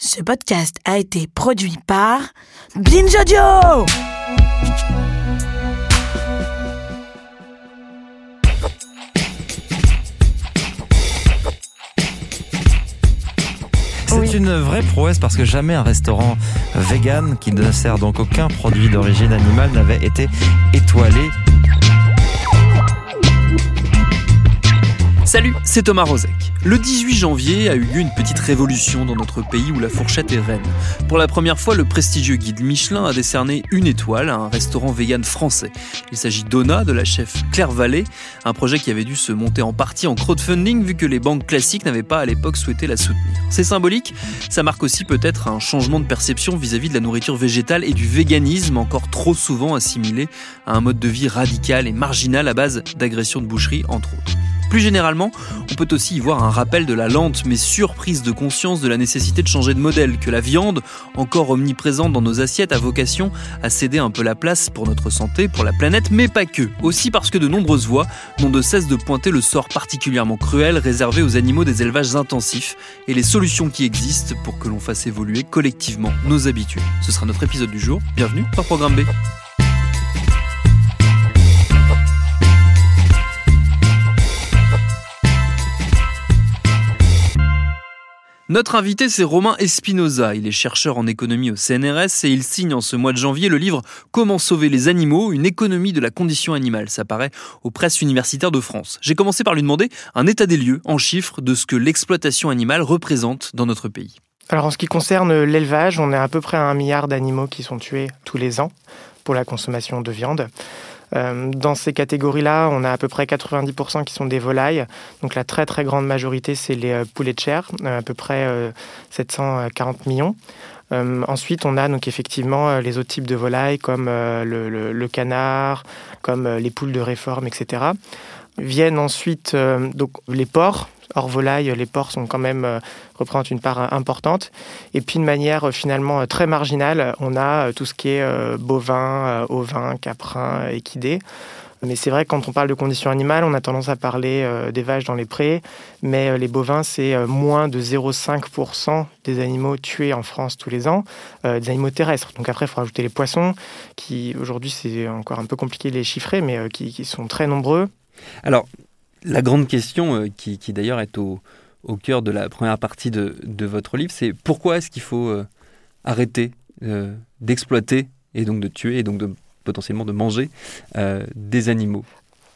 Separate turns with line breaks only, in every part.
Ce podcast a été produit par Binge Audio.
C'est une vraie prouesse parce que jamais un restaurant vegan qui ne sert donc aucun produit d'origine animale n'avait été étoilé.
Salut, c'est Thomas Rozek. Le 18 janvier a eu lieu une petite révolution dans notre pays où la fourchette est reine. Pour la première fois, le prestigieux guide Michelin a décerné une étoile à un restaurant vegan français. Il s'agit d'Ona, de la chef Claire Vallée, un projet qui avait dû se monter en partie en crowdfunding vu que les banques classiques n'avaient pas à l'époque souhaité la soutenir. C'est symbolique, ça marque aussi peut-être un changement de perception vis-à-vis de la nourriture végétale et du véganisme encore trop souvent assimilé à un mode de vie radical et marginal à base d'agressions de boucherie entre autres. Plus généralement, on peut aussi y voir un rappel de la lente mais surprise de conscience de la nécessité de changer de modèle, que la viande, encore omniprésente dans nos assiettes, a vocation à céder un peu la place pour notre santé, pour la planète, mais pas que. Aussi parce que de nombreuses voix n'ont de cesse de pointer le sort particulièrement cruel réservé aux animaux des élevages intensifs et les solutions qui existent pour que l'on fasse évoluer collectivement nos habitudes. Ce sera notre épisode du jour. Bienvenue dans Programme B. Notre invité, c'est Romain Espinoza. Il est chercheur en économie au CNRS et il signe en ce mois de janvier le livre Comment sauver les animaux, une économie de la condition animale. Ça paraît aux presses universitaires de France. J'ai commencé par lui demander un état des lieux en chiffres de ce que l'exploitation animale représente dans notre pays.
Alors en ce qui concerne l'élevage, on est à peu près à un milliard d'animaux qui sont tués tous les ans pour la consommation de viande. Euh, dans ces catégories-là, on a à peu près 90% qui sont des volailles. Donc la très très grande majorité, c'est les euh, poulets de chair, euh, à peu près 740 millions. ensuite, on a donc effectivement les autres types de volailles comme le, le, canard, comme les poules de réforme, etc. Viennent ensuite donc les porcs, hors volaille, les porcs sont quand même euh, représentent une part euh, importante. Et puis de manière euh, finalement très marginale, on a tout ce qui est bovin, ovin, caprin, équidé. Mais c'est vrai que quand on parle de conditions animales, on a tendance à parler des vaches dans les prés, mais les bovins, c'est moins de 0,5% des animaux tués en France tous les ans, des animaux terrestres. Donc après, il faut rajouter les poissons, qui aujourd'hui, c'est encore un peu compliqué de les chiffrer, mais qui sont très nombreux.
Alors, la grande question, euh, qui, d'ailleurs est au, cœur de la première partie de, votre livre, c'est pourquoi est-ce qu'il faut euh, arrêter euh, d'exploiter et donc de tuer et donc potentiellement de manger des animaux?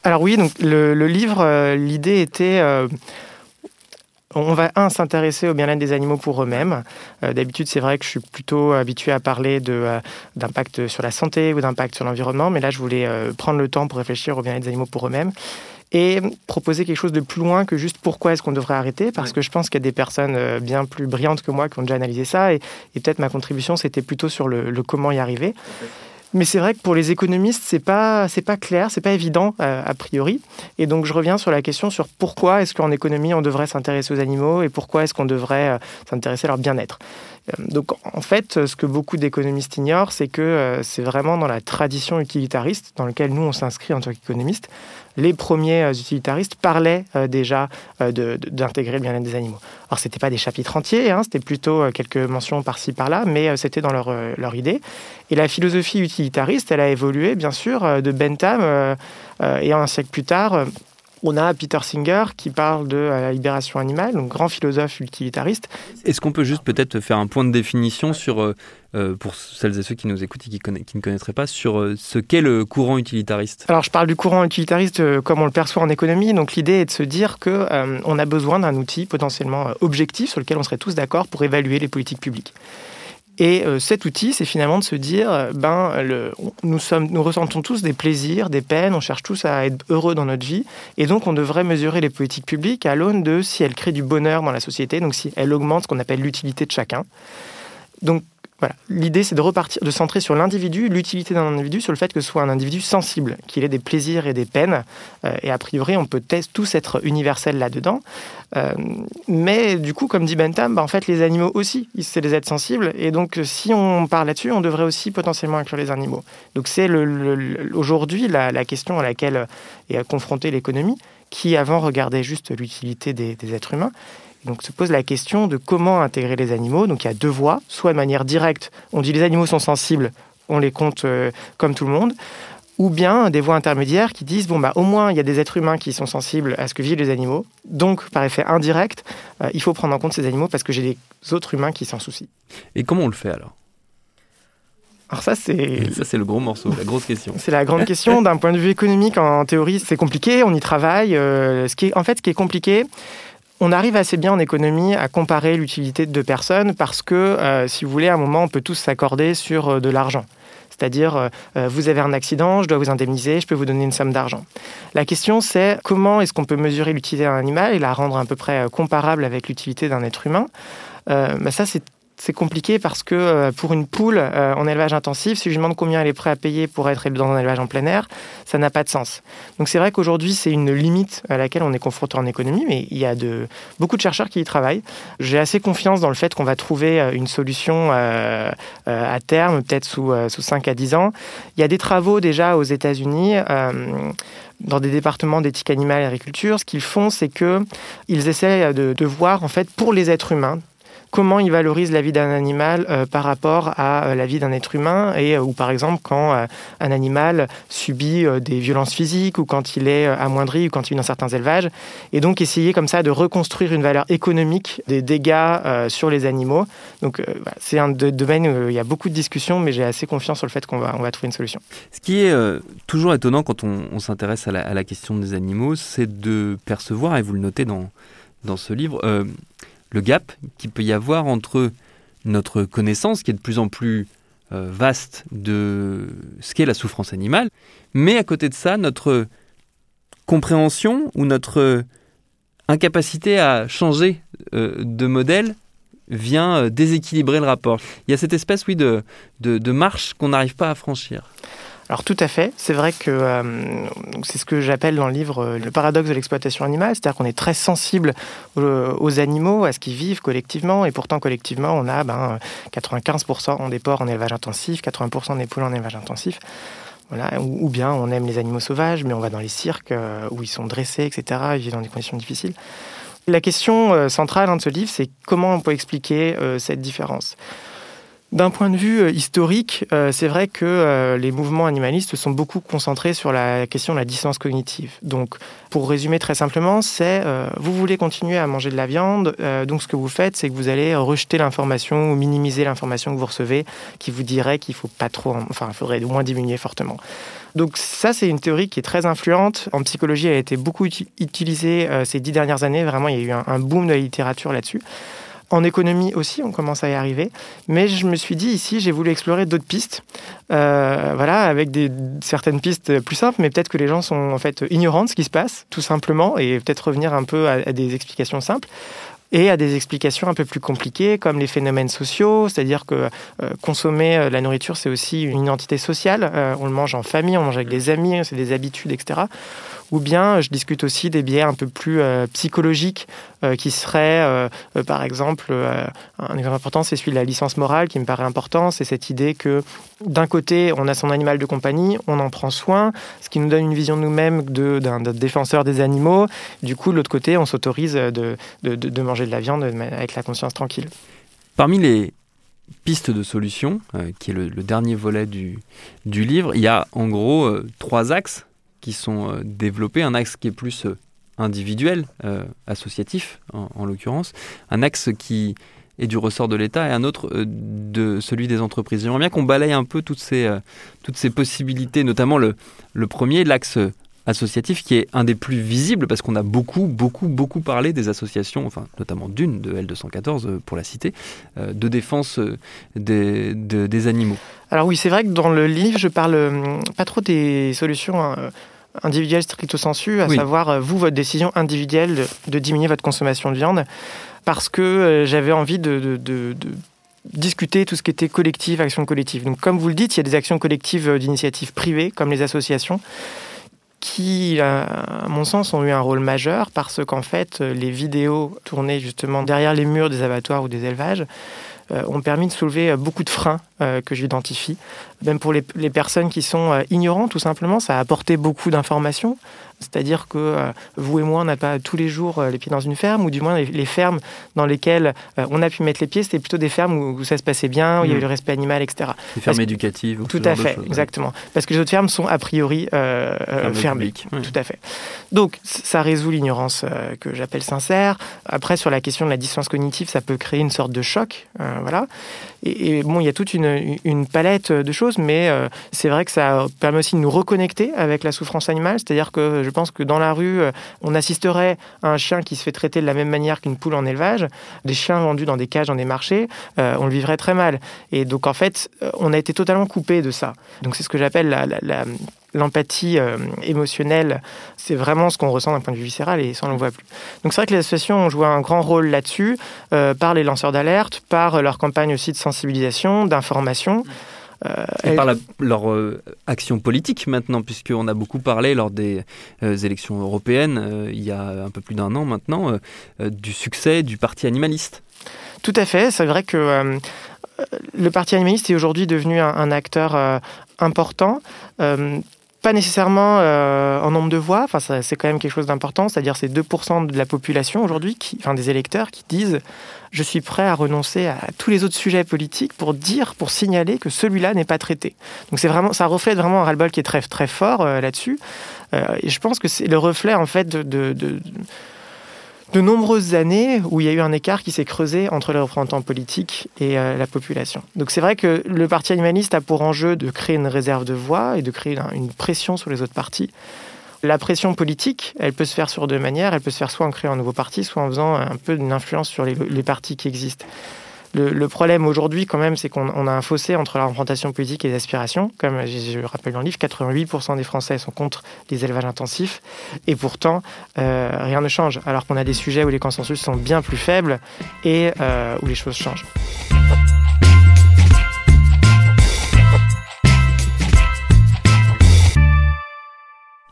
Alors oui, donc le, livre, l'idée était on va, un, s'intéresser au bien-être des animaux pour eux-mêmes. D'habitude, c'est vrai que je suis plutôt habitué à parler d'impact sur la santé ou d'impact sur l'environnement, mais là, je voulais prendre le temps pour réfléchir au bien-être des animaux pour eux-mêmes et proposer quelque chose de plus loin que juste pourquoi est-ce qu'on devrait arrêter, parce que je pense qu'il y a des personnes euh, bien plus brillantes que moi qui ont déjà analysé ça, et, peut-être ma contribution, c'était plutôt sur le, comment y arriver. Mais c'est vrai que pour les économistes, c'est pas pas clair, c'est pas évident euh, a priori. Et donc je reviens sur la question sur pourquoi est-ce qu'en économie on devrait s'intéresser aux animaux et pourquoi est-ce qu'on devrait euh, s'intéresser à leur bien-être. Donc en fait, ce que beaucoup d'économistes ignorent, c'est que c'est vraiment dans la tradition utilitariste dans laquelle nous on s'inscrit en tant qu'économistes, les premiers euh, utilitaristes parlaient euh, déjà euh, d'intégrer le bien-être des animaux. Alors, ce n'était pas des chapitres entiers, hein, c'était plutôt quelques mentions par-ci, par-là, mais c'était dans leur, leur, idée. Et la philosophie utilitariste, elle a évolué, bien sûr, de Bentham, et un siècle plus tard, on a Peter Singer qui parle de la libération animale, donc grand philosophe utilitariste.
Est-ce qu'on peut juste peut-être faire un point de définition sur, euh, euh, pour celles et ceux qui nous écoutent et qui, qui ne connaîtraient pas, sur euh, ce qu'est le courant utilitariste?
Alors je parle du courant utilitariste comme on le perçoit en économie. Donc l'idée est de se dire que on a besoin d'un outil potentiellement objectif sur lequel on serait tous d'accord pour évaluer les politiques publiques. Et euh, cet outil, c'est finalement de se dire, euh, ben, nous ressentons tous des plaisirs, des peines, on cherche tous à être heureux dans notre vie, et donc on devrait mesurer les politiques publiques à l'aune de si elles créent du bonheur dans la société, donc si elles augmentent ce qu'on appelle l'utilité de chacun. Donc voilà, l'idée c'est de repartir, de centrer sur l'individu, l'utilité d'un individu, sur le fait que ce soit un individu sensible, qu'il ait des plaisirs et des peines. Euh, et a priori, on peut tous être universels là-dedans. Euh, mais du coup, comme dit Bentham, bah, en fait, les animaux aussi, c'est des êtres sensibles. Et donc, si on parle là-dessus, on devrait aussi potentiellement inclure les animaux. Donc, c'est aujourd'hui la, question à laquelle est confrontée l'économie, qui avant regardait juste l'utilité des êtres humains donc se pose la question de comment intégrer les animaux. Donc il y a deux voies, soit de manière directe, on dit les animaux sont sensibles, on les compte euh, comme tout le monde, ou bien des voies intermédiaires qui disent bon bah au moins il y a des êtres humains qui sont sensibles à ce que vivent les animaux, donc par effet indirect, euh, il faut prendre en compte ces animaux parce que j'ai des autres humains qui s'en soucient.
Et comment on le fait alors?
Alors ça, c'est...
Ça, c'est le gros morceau, la grosse question.
C'est la grande question. D'un point de vue économique, en théorie, c'est compliqué, on y travaille. Euh, ce qui est, en fait, ce qui est compliqué, on arrive assez bien en économie à comparer l'utilité de deux personnes parce que, euh, si vous voulez, à un moment, on peut tous s'accorder sur euh, de l'argent. C'est-à-dire, euh, vous avez un accident, je dois vous indemniser, je peux vous donner une somme d'argent. La question, c'est comment est-ce qu'on peut mesurer l'utilité d'un animal et la rendre à peu près comparable avec l'utilité d'un être humain? Bah, Ça, c'est c'est compliqué parce que euh, pour une poule euh, en élevage intensif, si je demande combien elle est prête à payer pour être dans un élevage en plein air, ça n'a pas de sens. Donc c'est vrai qu'aujourd'hui, c'est une limite à laquelle on est confronté en économie, mais il y a de, beaucoup de chercheurs qui y travaillent. J'ai assez confiance dans le fait qu'on va trouver euh, une solution à terme, peut-être sous, sous 5 à 10 ans. Il y a des travaux déjà aux États-Unis dans des départements d'éthique animale et agriculture, ce qu'ils font, c'est qu'ils essaient de, de, voir, en fait, pour les êtres humains, comment il valorise la vie d'un animal euh, par rapport à euh, la vie d'un être humain et euh, ou par exemple quand un animal subit des violences physiques ou quand il est amoindri ou quand il est dans certains élevages et donc essayer comme ça de reconstruire une valeur économique des dégâts sur les animaux. Donc c'est un domaine où il y a beaucoup de discussions mais j'ai assez confiance sur le fait qu'on va, on va trouver une solution.
Ce qui est toujours étonnant quand on, s'intéresse à, la, question des animaux, c'est de percevoir, et vous le notez dans, dans ce livre, le gap qu'il peut y avoir entre notre connaissance, qui est de plus en plus euh, vaste de ce qu'est la souffrance animale, mais à côté de ça, notre compréhension ou notre incapacité à changer euh, de modèle vient euh, déséquilibrer le rapport. Il y a cette espèce, oui, de, de marche qu'on n'arrive pas à franchir.
Alors tout à fait, c'est vrai que euh, c'est ce que j'appelle dans le livre euh, le paradoxe de l'exploitation animale, c'est-à-dire qu'on est très sensible aux, animaux, à ce qu'ils vivent collectivement, et pourtant collectivement on a ben, 95% des porcs en élevage intensif, 80% des poules en élevage intensif. Voilà, ou, bien on aime les animaux sauvages, mais on va dans les cirques euh, où ils sont dressés, etc., ils vivent dans des conditions difficiles. La question centrale hein, de ce livre, c'est comment on peut expliquer cette différence? D'un point de vue euh, historique, euh, c'est vrai que euh, les mouvements animalistes sont beaucoup concentrés sur la question de la dissonance cognitive. Donc, pour résumer très simplement, c'est vous voulez continuer à manger de la viande, donc ce que vous faites, c'est que vous allez rejeter l'information ou minimiser l'information que vous recevez, qui vous dirait qu'il faut pas trop, enfin, faudrait au moins diminuer fortement. Donc ça, c'est une théorie qui est très influente. En psychologie, elle a été beaucoup utilisée ces dix dernières années. Vraiment, il y a eu un boom de la littérature là-dessus. En économie aussi, on commence à y arriver. Mais je me suis dit ici, j'ai voulu explorer d'autres pistes. Euh, voilà, avec des, certaines pistes plus simples, mais peut-être que les gens sont en fait ignorants de ce qui se passe, tout simplement, et peut-être revenir un peu à des explications simples et à des explications un peu plus compliquées comme les phénomènes sociaux, c'est-à-dire que euh, consommer euh, la nourriture, c'est aussi une identité sociale. On le mange en famille, on mange avec des amis, c'est des habitudes, etc. Ou bien je discute aussi des biais un peu plus psychologiques qui seraient, par exemple, un exemple important, c'est celui de la licence morale qui me paraît important. C'est cette idée que d'un côté, on a son animal de compagnie, on en prend soin, ce qui nous donne une vision de nous-mêmes d'un défenseur des animaux. Du coup, de l'autre côté, on s'autorise de, de, de manger de la viande avec la conscience tranquille.
Parmi les pistes de solutions, euh, qui est le, dernier volet du, livre, il y a en gros euh, trois axes qui sont euh, développés. Un axe qui est plus individuel, associatif en, en l'occurrence. Un axe qui est du ressort de l'État et un autre de celui des entreprises. J'aimerais bien qu'on balaye un peu toutes ces, toutes ces possibilités, notamment le, le premier, l'axe associatif qui est un des plus visibles parce qu'on a beaucoup, beaucoup, beaucoup parlé des associations, enfin notamment d'une de L214 euh, pour la cité, euh, de défense euh, des, des animaux.
Alors oui, c'est vrai que dans le livre, je parle pas trop des solutions individuelles stricto sensu, à savoir vous, votre décision individuelle de, diminuer votre consommation de viande, parce que j'avais envie de, de discuter tout ce qui était collectif, action collective. Donc, comme vous le dites, il y a des actions collectives d'initiatives privées, comme les associations, qui, à mon sens, ont eu un rôle majeur parce qu'en fait, les vidéos tournées justement derrière les murs des abattoirs ou des élevages euh, ont permis de soulever beaucoup de freins euh, que j'identifie. Même pour les, les, personnes qui sont euh, ignorantes, tout simplement, ça a apporté beaucoup d'informations. C'est-à-dire que euh, vous et moi, on n'a pas tous les jours euh, les pieds dans une ferme, ou du moins les, fermes dans lesquelles euh, on a pu mettre les pieds, c'était plutôt des fermes où, ça se passait bien, où il y avait mmh. le respect animal, etc.
Des fermes éducatives.
Tout à fait, exactement. Parce que les autres fermes sont a priori fermées. Tout à fait. Donc, ça résout l'ignorance que j'appelle sincère. Après, sur la question de la distance cognitive, ça peut créer une sorte de choc. voilà. Et, bon, il y a toute une, une palette de choses, mais c'est vrai que ça permet aussi de nous reconnecter avec la souffrance animale. C'est-à-dire que je pense que dans la rue, euh, on assisterait à un chien qui se fait traiter de la même manière qu'une poule en élevage, des chiens vendus dans des cages dans des marchés, euh, on le vivrait très mal. Et donc en fait, euh, on a été totalement coupé de ça. Donc c'est ce que j'appelle l'empathie émotionnelle, c'est vraiment ce qu'on ressent d'un point de vue viscéral et ça on ne le voit plus. Donc c'est vrai que les associations ont joué un grand rôle là-dessus, par les lanceurs d'alerte, par leur campagne aussi de sensibilisation, d'information.
Euh, et par leur euh, action politique maintenant, puisqu'on a beaucoup parlé lors des euh, élections européennes, il y a un peu plus d'un an maintenant, du succès du parti animaliste.
Tout à fait, c'est vrai que le parti animaliste est aujourd'hui devenu un, acteur important pas nécessairement en nombre de voix, enfin, c'est quand même quelque chose d'important, c'est-à-dire c'est 2% de la population aujourd'hui, enfin des électeurs, qui disent je suis prêt à renoncer à tous les autres sujets politiques pour dire, pour signaler que celui-là n'est pas traité. Donc c'est vraiment, ça reflète vraiment un ras-le-bol qui est très très fort euh, là-dessus. Euh, et je pense que c'est le reflet en fait de nombreuses années où il y a eu un écart qui s'est creusé entre les représentants politiques et euh, la population. Donc c'est vrai que le parti animaliste a pour enjeu de créer une réserve de voix et de créer une pression sur les autres partis. La pression politique, elle peut se faire sur deux manières. Elle peut se faire soit en créant un nouveau parti, soit en faisant un peu d'une influence sur les, partis qui existent. Le, problème aujourd'hui, quand même, c'est qu'on a un fossé entre la représentation politique et les aspirations. Comme je, rappelle dans le livre, 88% des Français sont contre les élevages intensifs. Et pourtant, euh, rien ne change. Alors qu'on a des sujets où les consensus sont bien plus faibles et euh, où les choses changent.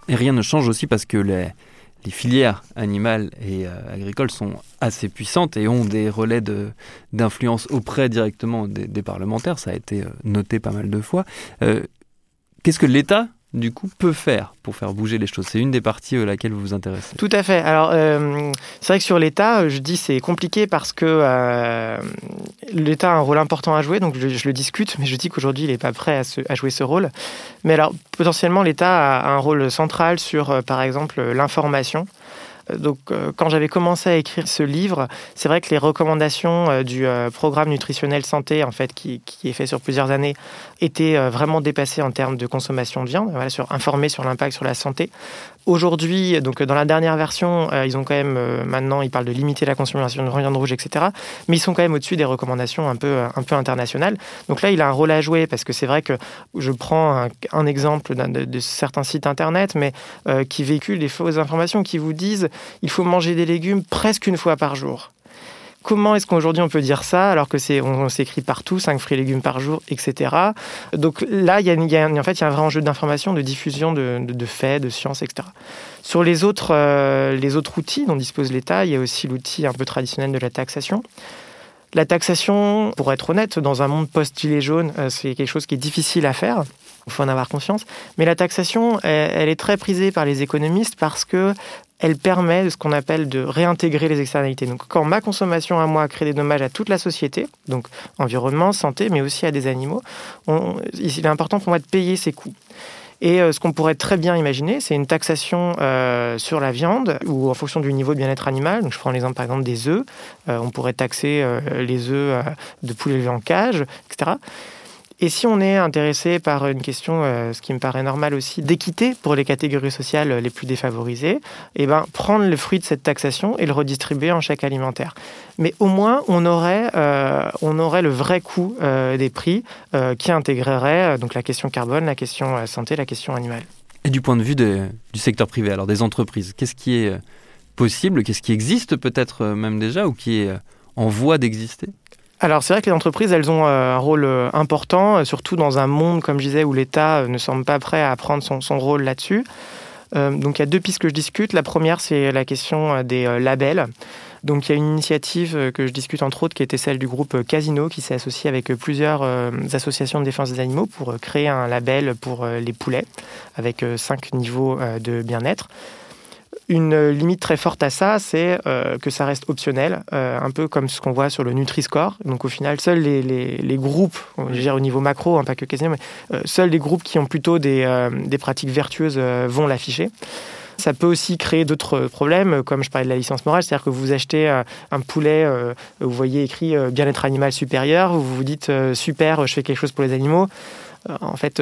Et rien ne change aussi parce que les, filières animales et euh, agricoles sont assez puissantes et ont des relais d'influence auprès directement des, parlementaires. Ça a été euh, noté pas mal de fois. Euh, qu'est-ce que l'État du coup, peut faire pour faire bouger les choses C'est une des parties à euh, laquelle vous vous intéressez.
Tout à fait. Alors, euh, c'est vrai que sur l'État, je dis c'est compliqué parce que euh, l'État a un rôle important à jouer, donc je, le discute, mais je dis qu'aujourd'hui, il n'est pas prêt à, jouer ce rôle. Mais alors, potentiellement, l'État a un rôle central sur, par exemple, l'information. Donc, euh, quand j'avais commencé à écrire ce livre, c'est vrai que les recommandations euh, du euh, programme nutritionnel santé, en fait, qui, est fait sur plusieurs années, étaient vraiment dépassées en termes de consommation de viande, voilà, sur informer sur l'impact sur la santé. Aujourd'hui, donc dans la dernière version, ils ont quand même maintenant, ils parlent de limiter la consommation de viande rouge, etc. Mais ils sont quand même au-dessus des recommandations un peu, un peu internationales. Donc là, il a un rôle à jouer parce que c'est vrai que je prends un, exemple de, certains sites internet, mais qui véhiculent des fausses informations qui vous disent il faut manger des légumes presque une fois par jour. Comment est-ce qu'aujourd'hui on peut dire ça alors que c'est on, s'écrit partout 5 fruits et légumes par jour, etc. Donc là, il y a, en fait un vrai enjeu d'information, de diffusion de, faits, de sciences, etc. Sur les autres, euh, les autres outils dont dispose l'État, il y a aussi l'outil un peu traditionnel de la taxation. La taxation, pour être honnête, dans un monde post-gilet jaune, euh, c'est quelque chose qui est difficile à faire. Il faut en avoir conscience. Mais la taxation, elle, est très prisée par les économistes parce que elle permet ce qu'on appelle de réintégrer les externalités. Donc, quand ma consommation à moi crée des dommages à toute la société, donc environnement, santé, mais aussi à des animaux, il est important pour moi de payer ces coûts. Et euh, ce qu'on pourrait très bien imaginer, c'est une taxation euh, sur la viande ou en fonction du niveau de bien-être animal. Donc, je prends l'exemple des œufs. Euh, on pourrait taxer les œufs de élevées en cage, etc. Et si on est intéressé par une question, euh, ce qui me paraît normal aussi, d'équité pour les catégories sociales les plus défavorisées, eh ben, prendre le fruit de cette taxation et le redistribuer en chèque alimentaire. Mais au moins, on aurait, euh, on aurait le vrai coût euh, des prix qui intégrerait donc la question carbone, la question santé, la question animale.
Et du point de vue du secteur privé, alors des entreprises, qu'est-ce qui est possible, qu'est-ce qui existe peut-être même déjà ou qui est en voie d'exister?
Alors c'est vrai que les entreprises, elles ont un rôle important, surtout dans un monde, comme je disais, où l'État ne semble pas prêt à prendre son, son rôle là-dessus. donc il y a deux pistes que je discute. La première, c'est la question des labels. Donc il y a une initiative euh, que je discute entre autres qui était celle du groupe euh, Casino qui s'est associé avec euh, plusieurs associations de défense des animaux pour créer un label pour les poulets avec cinq niveaux de bien-être. Une limite très forte à ça, c'est que ça reste optionnel, un peu comme ce qu'on voit sur le Nutri-Score. Donc au final, seuls les, les, groupes, je dire au niveau macro, hein, pas que casino, mais seuls les groupes qui ont plutôt des, des pratiques vertueuses vont l'afficher. Ça peut aussi créer d'autres problèmes, comme je parlais de la licence morale, c'est-à-dire que vous achetez euh, un poulet, euh, vous voyez écrit euh, bien-être animal supérieur, vous vous dites super, je fais quelque chose pour les animaux. En fait,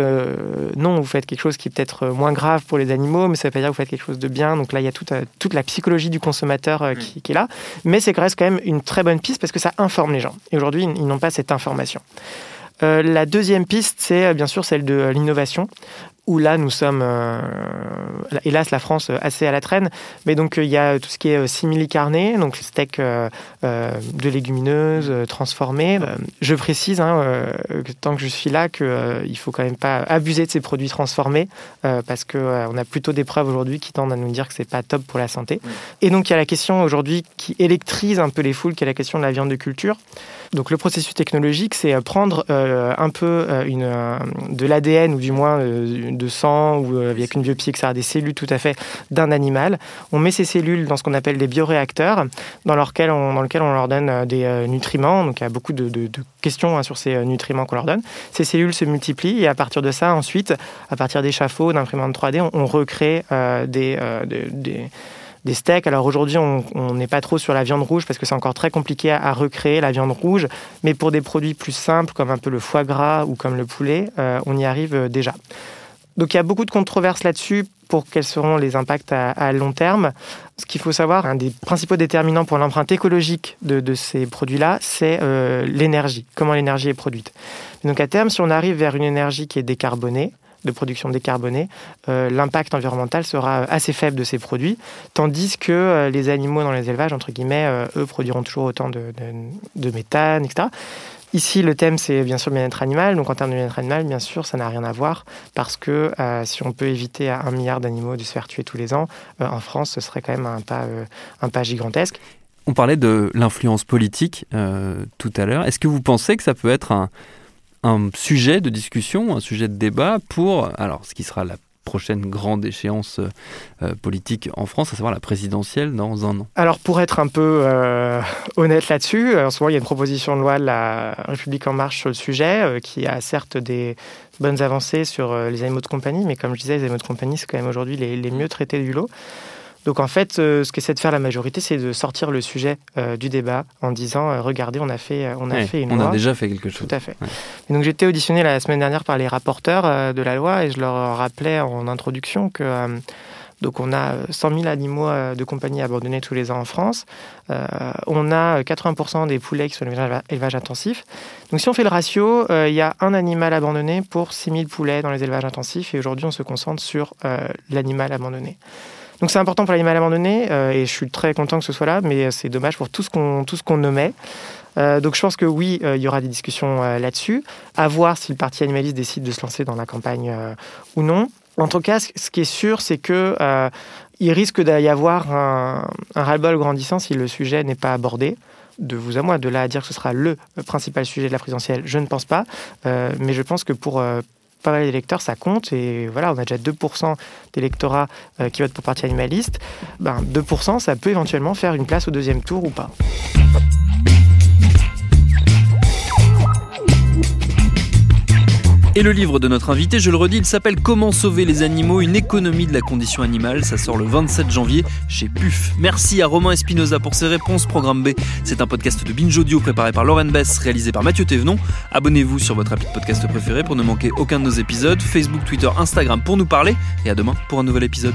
non, vous faites quelque chose qui est peut-être moins grave pour les animaux, mais ça veut pas dire que vous faites quelque chose de bien. Donc là, il y a toute, toute la psychologie du consommateur qui, qui, est là. Mais c'est reste quand même une très bonne piste parce que ça informe les gens. Et aujourd'hui, ils n'ont pas cette information. la deuxième piste, c'est bien sûr celle de l'innovation où là, nous sommes, euh, hélas, la France euh, assez à la traîne. Mais donc, euh, il y a tout ce qui est simili-carné, donc steak de légumineuses transformées. je précise, hein, tant que je suis là, qu'il ne faut quand même pas abuser de ces produits transformés, parce qu'on a plutôt des preuves aujourd'hui qui tendent à nous dire que c'est pas top pour la santé. Et donc, il y a la question aujourd'hui qui électrise un peu les foules, qui est la question de la viande de culture. Donc, le processus technologique, c'est prendre un peu une, de l'ADN, ou du moins de sang ou euh, avec une biopsie, etc., des cellules tout à fait d'un animal. On met ces cellules dans ce qu'on appelle des bioréacteurs, dans, lequel on, leur donne euh, des euh, nutriments. Donc il y a beaucoup de, questions hein, sur ces nutriments qu'on leur donne. Ces cellules se multiplient et à partir de ça, ensuite, à partir d'échafauds, d'imprimantes 3D, on, recrée des steaks. Alors aujourd'hui, on n'est pas trop sur la viande rouge parce que c'est encore très compliqué à, recréer la viande rouge. Mais pour des produits plus simples comme un peu le foie gras ou comme le poulet, on y arrive déjà. Donc il y a beaucoup de controverses là-dessus pour quels seront les impacts à, long terme. Ce qu'il faut savoir, un des principaux déterminants pour l'empreinte écologique de, ces produits-là, c'est euh, l'énergie, comment l'énergie est produite. donc à terme, si on arrive vers une énergie qui est décarbonée, de production décarbonée, euh, l'impact environnemental sera assez faible de ces produits, tandis que euh, les animaux dans les élevages, entre guillemets, eux produiront toujours autant de, de méthane, etc. Ici, le thème, c'est bien sûr le bien-être animal. Donc, en termes de bien-être animal, bien sûr, ça n'a rien à voir parce que euh, si on peut éviter à un milliard d'animaux de se faire tuer tous les ans, euh, en France, ce serait quand même un pas, euh, gigantesque.
On parlait de l'influence politique tout à l'heure. Est-ce que vous pensez que ça peut être un, un sujet de discussion, un sujet de débat pour, alors, ce qui sera la prochaine grande échéance euh, politique en France, à savoir la présidentielle dans un an
Alors pour être un peu euh, honnête là-dessus, euh, en ce moment il y a une proposition de loi de la République en marche sur le sujet qui a certes des bonnes avancées sur les animaux de compagnie, mais comme je disais, les animaux de compagnie c'est quand même aujourd'hui les, les mieux traités du lot. Donc en fait, euh, ce qu'essaie de faire la majorité, c'est de sortir le sujet euh, du débat en disant euh, regardez, on a fait, on a fait une
on a déjà fait quelque chose.
Tout à fait. donc j'ai été auditionné la semaine dernière par les rapporteurs de la loi et je leur rappelais en introduction que donc on a 100 000 animaux de compagnie abandonnés tous les ans en France. on a 80% des poulets qui sont en élevage intensif. Donc si on fait le ratio, il y a un animal abandonné pour 6 000 poulets dans les élevages intensifs. Et aujourd'hui, on se concentre sur l'animal abandonné. Donc c'est important pour l'animal abandonné euh, et je suis très content que ce soit là, mais c'est dommage pour tout ce qu'on qu'on nommait. Euh, donc je pense que oui, euh, il y aura des discussions là-dessus. À voir si le parti animaliste décide de se lancer dans la campagne ou non. En tout cas, ce qui est sûr, c'est que il risque d'y avoir un, un ras-le-bol grandissant si le sujet n'est pas abordé de vous à moi. De là à dire que ce sera le principal sujet de la présidentielle, je ne pense pas. mais je pense que pour, pas mal d'électeurs, ça compte. Et voilà, on a déjà 2% d'électorat euh, qui votent pour parti animaliste. Ben, 2%, ça peut éventuellement faire une place au deuxième tour ou pas.
Et le livre de notre invité, je le redis, il s'appelle Comment sauver les animaux, une économie de la condition animale. Ça sort le 27 janvier chez PUF. Merci à Romain Espinoza pour ses réponses. Programme B, c'est un podcast de Binge Audio préparé par Lauren Bess, réalisé par Mathieu Thévenon. Abonnez-vous sur votre appli de podcast préféré pour ne manquer aucun de nos épisodes. Facebook, Twitter, Instagram pour nous parler. Et à demain pour un nouvel épisode.